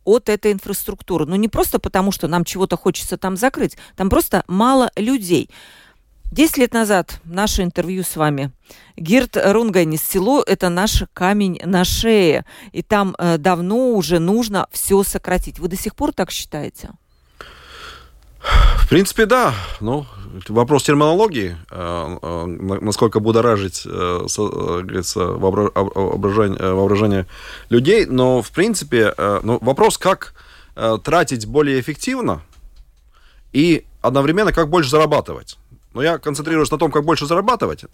Speaker 1: от этой инфраструктуры. Ну, не просто потому, что нам чего-то хочется там закрыть, там просто мало людей. Десять лет назад наше интервью с вами. Гирт Рунганис, село – это наш камень на шее. И там э, давно уже нужно все сократить. Вы до сих пор так считаете?
Speaker 2: В принципе, да. Ну, вопрос терминологии, э, э, насколько будоражить, э, говорится, воображение, воображение людей. Но, в принципе, ну, вопрос, как тратить более эффективно и одновременно как больше зарабатывать. Но я концентрируюсь на том, как больше зарабатывать.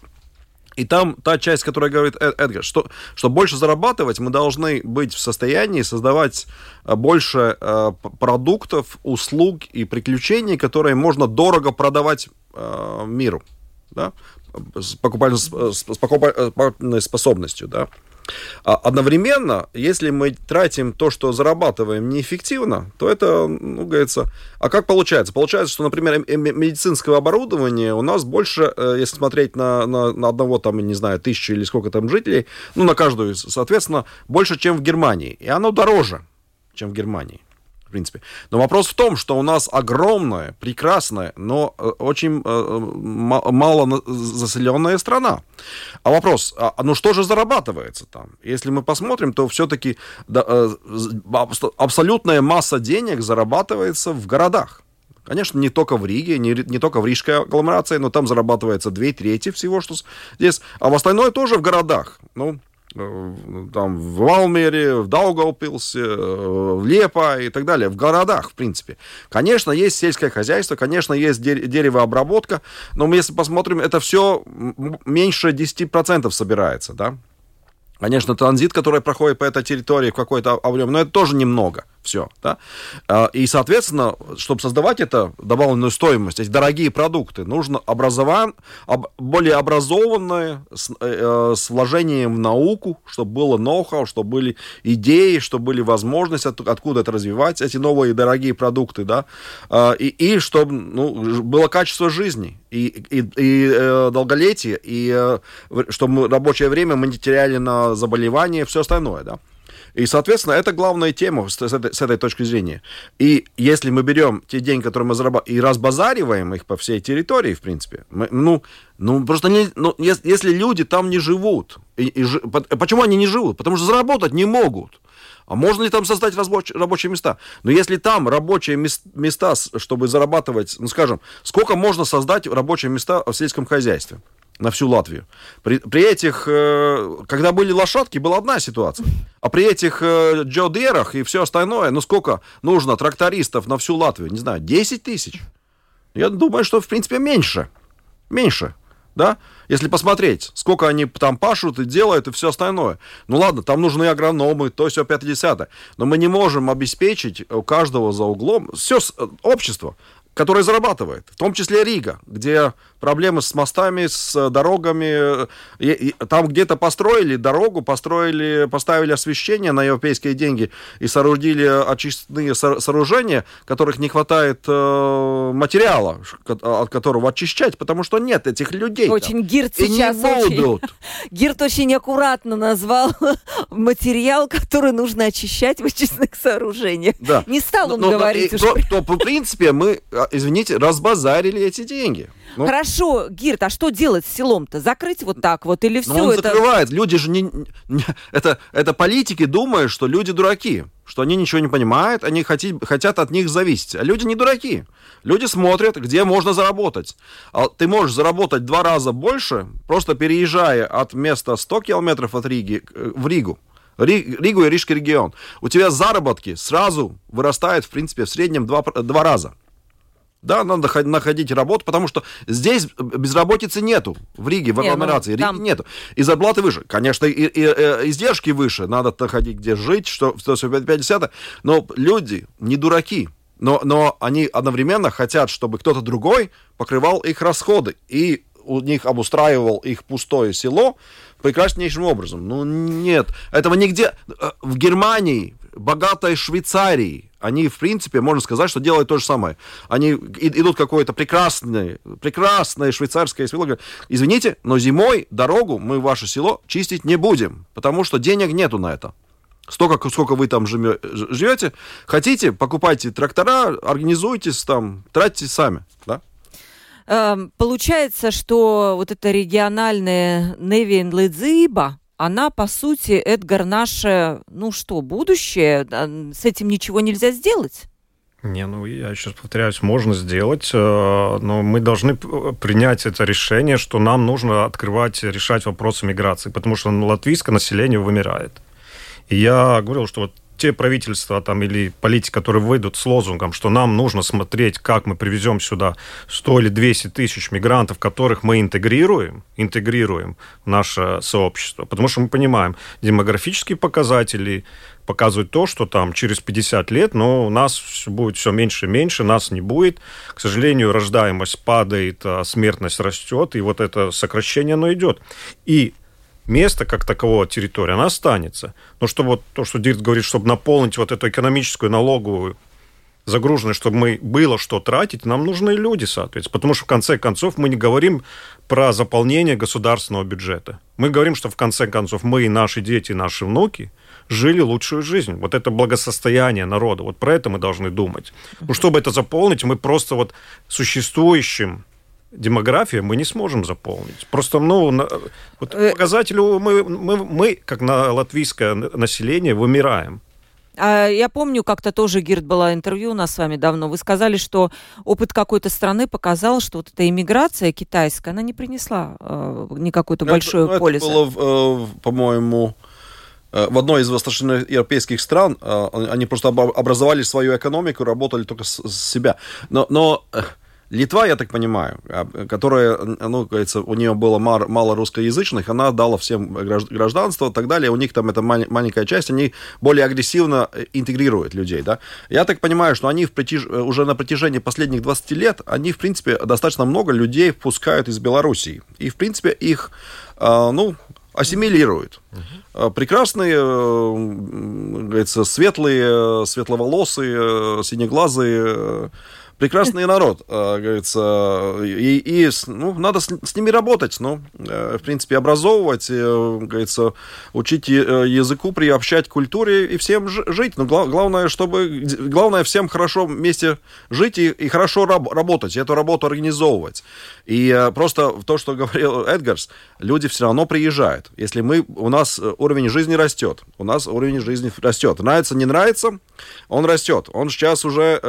Speaker 2: И там та часть, которая говорит Эдгар, что, что больше зарабатывать, мы должны быть в состоянии создавать э, больше э, продуктов, услуг и приключений, которые можно дорого продавать э, миру. Да? С покупательной, с покупательной способностью. Да? А одновременно, если мы тратим то, что зарабатываем неэффективно, то это, ну, говорится, а как получается? Получается, что, например, медицинского оборудования у нас больше, э, если смотреть на, на, на одного, там, не знаю, тысячи или сколько там жителей, ну, на каждую, соответственно, больше, чем в Германии. И оно дороже, чем в Германии принципе. Но вопрос в том, что у нас огромная, прекрасная, но э, очень э, мало заселенная страна. А вопрос, а, ну что же зарабатывается там? Если мы посмотрим, то все-таки да, э, абсолютная масса денег зарабатывается в городах. Конечно, не только в Риге, не, не только в рижской агломерации, но там зарабатывается две трети всего, что здесь. А в остальное тоже в городах. Ну, там, в Валмере, в Даугавпилсе, в Лепа и так далее, в городах, в принципе. Конечно, есть сельское хозяйство, конечно, есть деревообработка, но мы, если посмотрим, это все меньше 10% собирается, да. Конечно, транзит, который проходит по этой территории в какой-то объем, но это тоже немного все. Да? А, и, соответственно, чтобы создавать это добавленную стоимость, эти дорогие продукты, нужно образован, более образованное, с, э, э, с вложением в науку, чтобы было ноу-хау, чтобы были идеи, чтобы были возможности, от, откуда это развивать, эти новые дорогие продукты, да, а, и, и чтобы ну, было качество жизни, и, и, и э, долголетие, и э, чтобы рабочее время мы не теряли на заболевания, все остальное, да. И, соответственно, это главная тема с, этой, с этой точки зрения. И если мы берем те деньги, которые мы зарабатываем, и разбазариваем их по всей территории, в принципе, мы, ну, ну, просто не, ну, если, если люди там не живут, и, и, почему они не живут? Потому что заработать не могут. А можно ли там создать рабочие, рабочие места? Но если там рабочие места, чтобы зарабатывать, ну, скажем, сколько можно создать рабочие места в сельском хозяйстве? На всю Латвию. При, при этих, э, когда были лошадки, была одна ситуация. А при этих э, джодерах и все остальное, ну сколько нужно трактористов на всю Латвию? Не знаю, 10 тысяч? Я думаю, что в принципе меньше. Меньше. Да? Если посмотреть, сколько они там пашут и делают и все остальное. Ну ладно, там нужны агрономы, то все 50 Но мы не можем обеспечить у каждого за углом все э, общество которое зарабатывает, в том числе Рига, где проблемы с мостами, с дорогами. И, и, там где-то построили дорогу, построили, поставили освещение на европейские деньги и соорудили очистные сооружения, которых не хватает э, материала, от которого очищать, потому что нет этих людей.
Speaker 1: Очень Гирт сейчас не будут. Очень, <laughs> Гирт очень аккуратно назвал <laughs> материал, который нужно очищать в очистных сооружениях. Да. Не стал он но, говорить.
Speaker 2: Но, и, то, то, в принципе, мы а, извините, разбазарили эти деньги.
Speaker 1: Ну, Хорошо, Гирт, а что делать с селом-то? Закрыть вот так вот или все
Speaker 2: ну, он
Speaker 1: это...
Speaker 2: закрывает. Люди же не... не это, это политики думают, что люди дураки, что они ничего не понимают, они хотят, хотят от них зависеть. А люди не дураки. Люди смотрят, где можно заработать. А ты можешь заработать два раза больше, просто переезжая от места 100 километров от Риги э, в Ригу. Ригу и Рижский регион. У тебя заработки сразу вырастают, в принципе, в среднем два, два раза. Да, надо находить работу, потому что здесь безработицы нету. В Риге, в агломерации. Не, ну, там... Риги нету. И зарплаты выше. Конечно, и, и, и э, издержки выше. Надо находить, где жить, что 150. Но люди не дураки. Но, но они одновременно хотят, чтобы кто-то другой покрывал их расходы. И у них обустраивал их пустое село прекраснейшим образом. Ну, нет. Этого нигде... Э, в Германии, богатой Швейцарии, они, в принципе, можно сказать, что делают то же самое. Они идут какое-то прекрасное, прекрасное швейцарское село, говорят, извините, но зимой дорогу мы ваше село чистить не будем, потому что денег нету на это. Столько, сколько вы там живете, хотите, покупайте трактора, организуйтесь там, тратьте сами, да?
Speaker 1: Эм, получается, что вот это региональная Невин Ледзиба, она, по сути, Эдгар, наше, ну что, будущее, с этим ничего нельзя сделать?
Speaker 3: Не, ну я сейчас повторяюсь, можно сделать, э, но мы должны принять это решение, что нам нужно открывать, решать вопросы миграции, потому что латвийское население вымирает. И я говорил, что вот те правительства там, или политики, которые выйдут с лозунгом, что нам нужно смотреть, как мы привезем сюда 100 или 200 тысяч мигрантов, которых мы интегрируем, интегрируем в наше сообщество. Потому что мы понимаем, демографические показатели показывают то, что там через 50 лет, но у нас будет все меньше и меньше, нас не будет. К сожалению, рождаемость падает, а смертность растет, и вот это сокращение, оно идет. И место как такового территория, она останется. Но чтобы вот то, что Дирт говорит, чтобы наполнить вот эту экономическую налоговую загруженность, чтобы мы было что тратить, нам нужны люди, соответственно. Потому что в конце концов мы не говорим про заполнение государственного бюджета. Мы говорим, что в конце концов мы и наши дети, и наши внуки жили лучшую жизнь. Вот это благосостояние народа. Вот про это мы должны думать. Ну, чтобы это заполнить, мы просто вот существующим демография мы не сможем заполнить. Просто, ну, на, вот э, показателю мы, мы, мы, как на латвийское население, вымираем.
Speaker 1: А я помню, как-то тоже, Гирд, было интервью у нас с вами давно. Вы сказали, что опыт какой-то страны показал, что вот эта иммиграция китайская, она не принесла э, никакой-то большой
Speaker 2: это,
Speaker 1: пользы.
Speaker 2: Это было, э, по-моему, э, в одной из восточноевропейских стран. Э, они просто образовали свою экономику, работали только с себя. Но, но Литва, я так понимаю, а, которая, ну, говорится, у нее было мало русскоязычных, она дала всем гражданство и так далее, у них там это маленькая часть, они более агрессивно э, интегрируют людей, да. Я так понимаю, что они в протяж... Э, уже на протяжении последних 20 лет, они, в принципе, достаточно много людей впускают из Белоруссии, и, в принципе, их, а, ну, ассимилируют. Uh-huh. Прекрасные, говорится, светлые, светловолосые, синеглазые прекрасный народ, э, говорится, и, и ну, надо с, с ними работать, ну, э, в принципе, образовывать, э, говорится, учить языку, приобщать к культуре и всем жить. Но гла- главное, чтобы, главное всем хорошо вместе жить и, и хорошо раб- работать, эту работу организовывать. И просто то, что говорил Эдгарс, люди все равно приезжают. Если мы, у нас уровень жизни растет, у нас уровень жизни растет. Нравится, не нравится, он растет. Он сейчас уже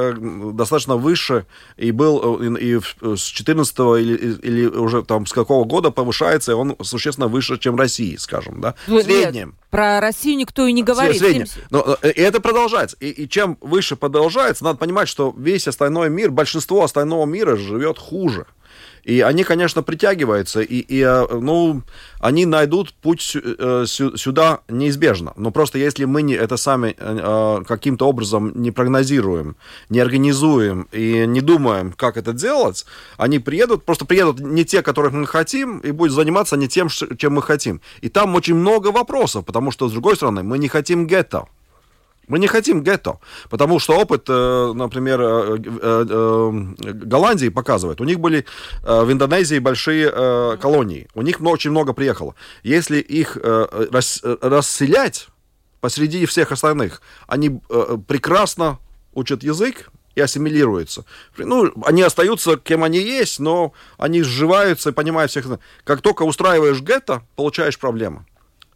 Speaker 2: достаточно выше выше, и был э, и с 14 или, или уже там с какого года повышается, и он существенно выше, чем России, скажем, да,
Speaker 1: в среднем. про Россию никто и не говорит.
Speaker 2: Среднем. Но, э, и это продолжается. И, и чем выше продолжается, надо понимать, что весь остальной мир, большинство остального мира живет хуже. И они, конечно, притягиваются, и, и э, ну, они найдут путь э, сюда неизбежно. Но просто если мы не, это сами э, каким-то образом не прогнозируем, не организуем и не думаем, как это делать, они приедут, просто приедут не те, которых мы хотим, и будут заниматься не тем, чем мы хотим. И там очень много вопросов, потому что, с другой стороны, мы не хотим гетто. Мы не хотим гетто, потому что опыт, э, например, э, э, Голландии показывает. У них были в Индонезии большие колонии, у них очень много приехало. Если их расселять посреди всех остальных, они прекрасно учат язык, и ассимилируются. Ну, они остаются, кем они есть, но они сживаются и понимают всех. Как только устраиваешь гетто, получаешь проблемы.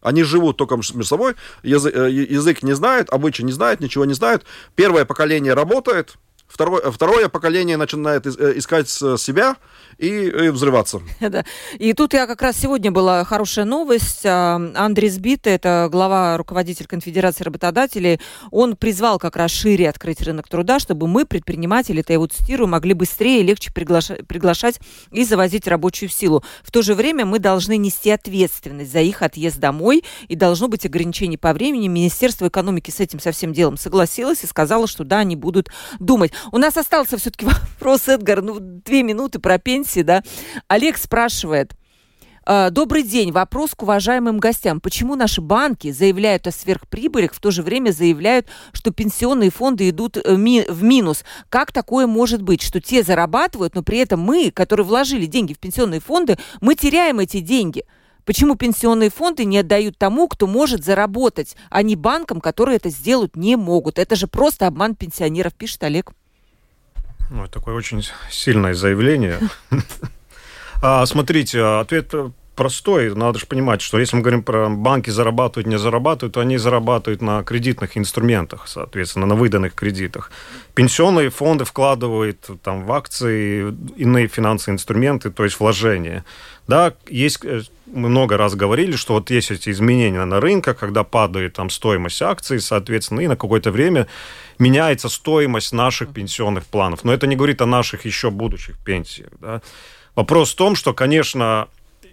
Speaker 2: Они живут только между собой, язык, э, язык не знают, обычаи не знают, ничего не знают. Первое поколение работает, второе, второе поколение начинает э, искать себя и, и взрываться. <laughs>
Speaker 1: Да. И тут я как раз сегодня была хорошая новость. А, Андрей Сбит, это глава, руководитель Конфедерации работодателей, он призвал как раз шире открыть рынок труда, чтобы мы, предприниматели, это я его цитирую, могли быстрее и легче приглашать, приглашать и завозить рабочую силу. В то же время мы должны нести ответственность за их отъезд домой, и должно быть ограничение по времени. Министерство экономики с этим совсем делом согласилось и сказало, что да, они будут думать. У нас остался все-таки <laughs> вопрос, Эдгар, ну, две минуты про пенсии, да. Олег спрашивает, «А, Добрый день. Вопрос к уважаемым гостям. Почему наши банки заявляют о сверхприбылях, в то же время заявляют, что пенсионные фонды идут э, в минус? Как такое может быть, что те зарабатывают, но при этом мы, которые вложили деньги в пенсионные фонды, мы теряем эти деньги? Почему пенсионные фонды не отдают тому, кто может заработать, а не банкам, которые это сделать не могут? Это же просто обман пенсионеров, пишет Олег.
Speaker 3: Ну, такое очень сильное заявление. <laughs> А, смотрите, ответ простой. Надо же понимать, что если мы говорим про банки зарабатывают, не зарабатывают, то они зарабатывают на кредитных инструментах, соответственно, на выданных кредитах. Пенсионные фонды вкладывают там, в акции, иные финансовые инструменты, то есть вложения. Да, есть, э, мы много раз говорили, что вот есть эти изменения на рынке, когда падает там стоимость акций, соответственно, и на какое-то время меняется стоимость наших пенсионных планов. Но это не говорит о наших еще будущих пенсиях. Да. Вопрос в том, что, конечно,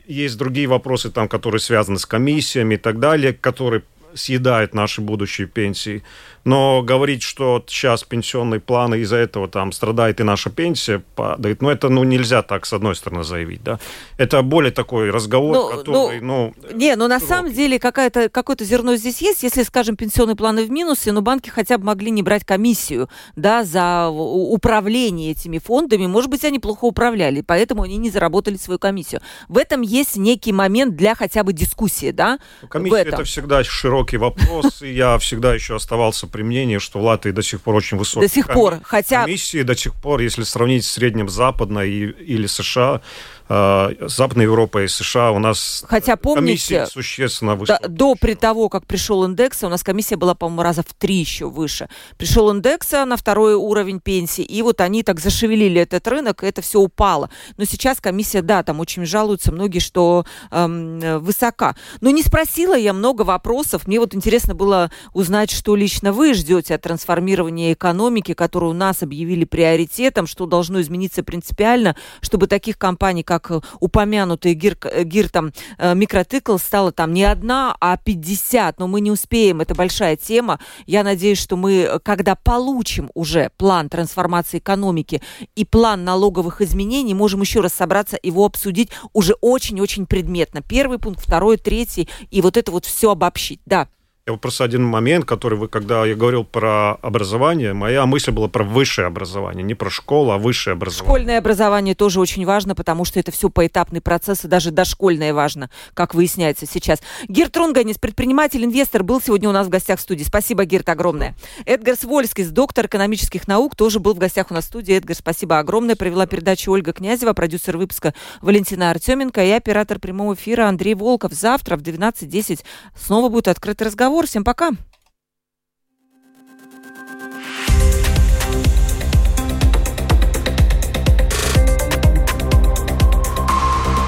Speaker 3: есть другие вопросы, там, которые связаны с комиссиями и так далее, которые съедают наши будущие пенсии. Но говорить, что сейчас пенсионные планы из-за этого там страдает и наша пенсия падает, ну это ну нельзя так с одной стороны заявить, да. Это более такой разговор, ну, который, ну,
Speaker 1: ну не, но на самом деле какая-то какое-то зерно здесь есть, если, скажем, пенсионные планы в минусе, но банки хотя бы могли не брать комиссию, да, за управление этими фондами, может быть, они плохо управляли, поэтому они не заработали свою комиссию. В этом есть некий момент для хотя бы дискуссии, да.
Speaker 3: Комиссия это всегда широкий вопрос, и я всегда еще оставался при мнении, что в Латвии до сих пор очень высокие
Speaker 1: до сих пор, хотя...
Speaker 3: комиссии, до сих пор, если сравнить с средним западной или США, Западная Европа и США у нас
Speaker 1: Хотя, помните,
Speaker 3: существенно
Speaker 1: выше. До, при того, как пришел индекс, у нас комиссия была, по-моему, раза в три еще выше. Пришел индекс на второй уровень пенсии, и вот они так зашевелили этот рынок, и это все упало. Но сейчас комиссия, да, там очень жалуются многие, что эм, высока. Но не спросила я много вопросов. Мне вот интересно было узнать, что лично вы ждете от трансформирования экономики, которую у нас объявили приоритетом, что должно измениться принципиально, чтобы таких компаний, как упомянутые Гир, Гир там, э, Микротыкл, стало там не одна, а 50. Но мы не успеем, это большая тема. Я надеюсь, что мы, когда получим уже план трансформации экономики и план налоговых изменений, можем еще раз собраться, его обсудить уже очень-очень предметно. Первый пункт, второй, третий, и вот это вот все обобщить. Да.
Speaker 3: Я вот просто один момент, который вы, когда я говорил про образование, моя мысль была про высшее образование, не про школу, а высшее образование.
Speaker 1: Школьное образование тоже очень важно, потому что это все поэтапный процесс, и даже дошкольное важно, как выясняется сейчас. Герт Рунганис, предприниматель, инвестор, был сегодня у нас в гостях в студии. Спасибо, Герт, огромное. Эдгар Свольский, доктор экономических наук, тоже был в гостях у нас в студии. Эдгар, спасибо огромное. Провела передачу Ольга Князева, продюсер выпуска Валентина Артеменко и оператор прямого эфира Андрей Волков. Завтра в 12.10 снова будет открытый разговор разговор. Всем пока.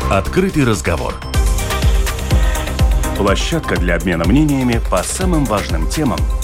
Speaker 4: Открытый разговор. Площадка для обмена мнениями по самым важным темам –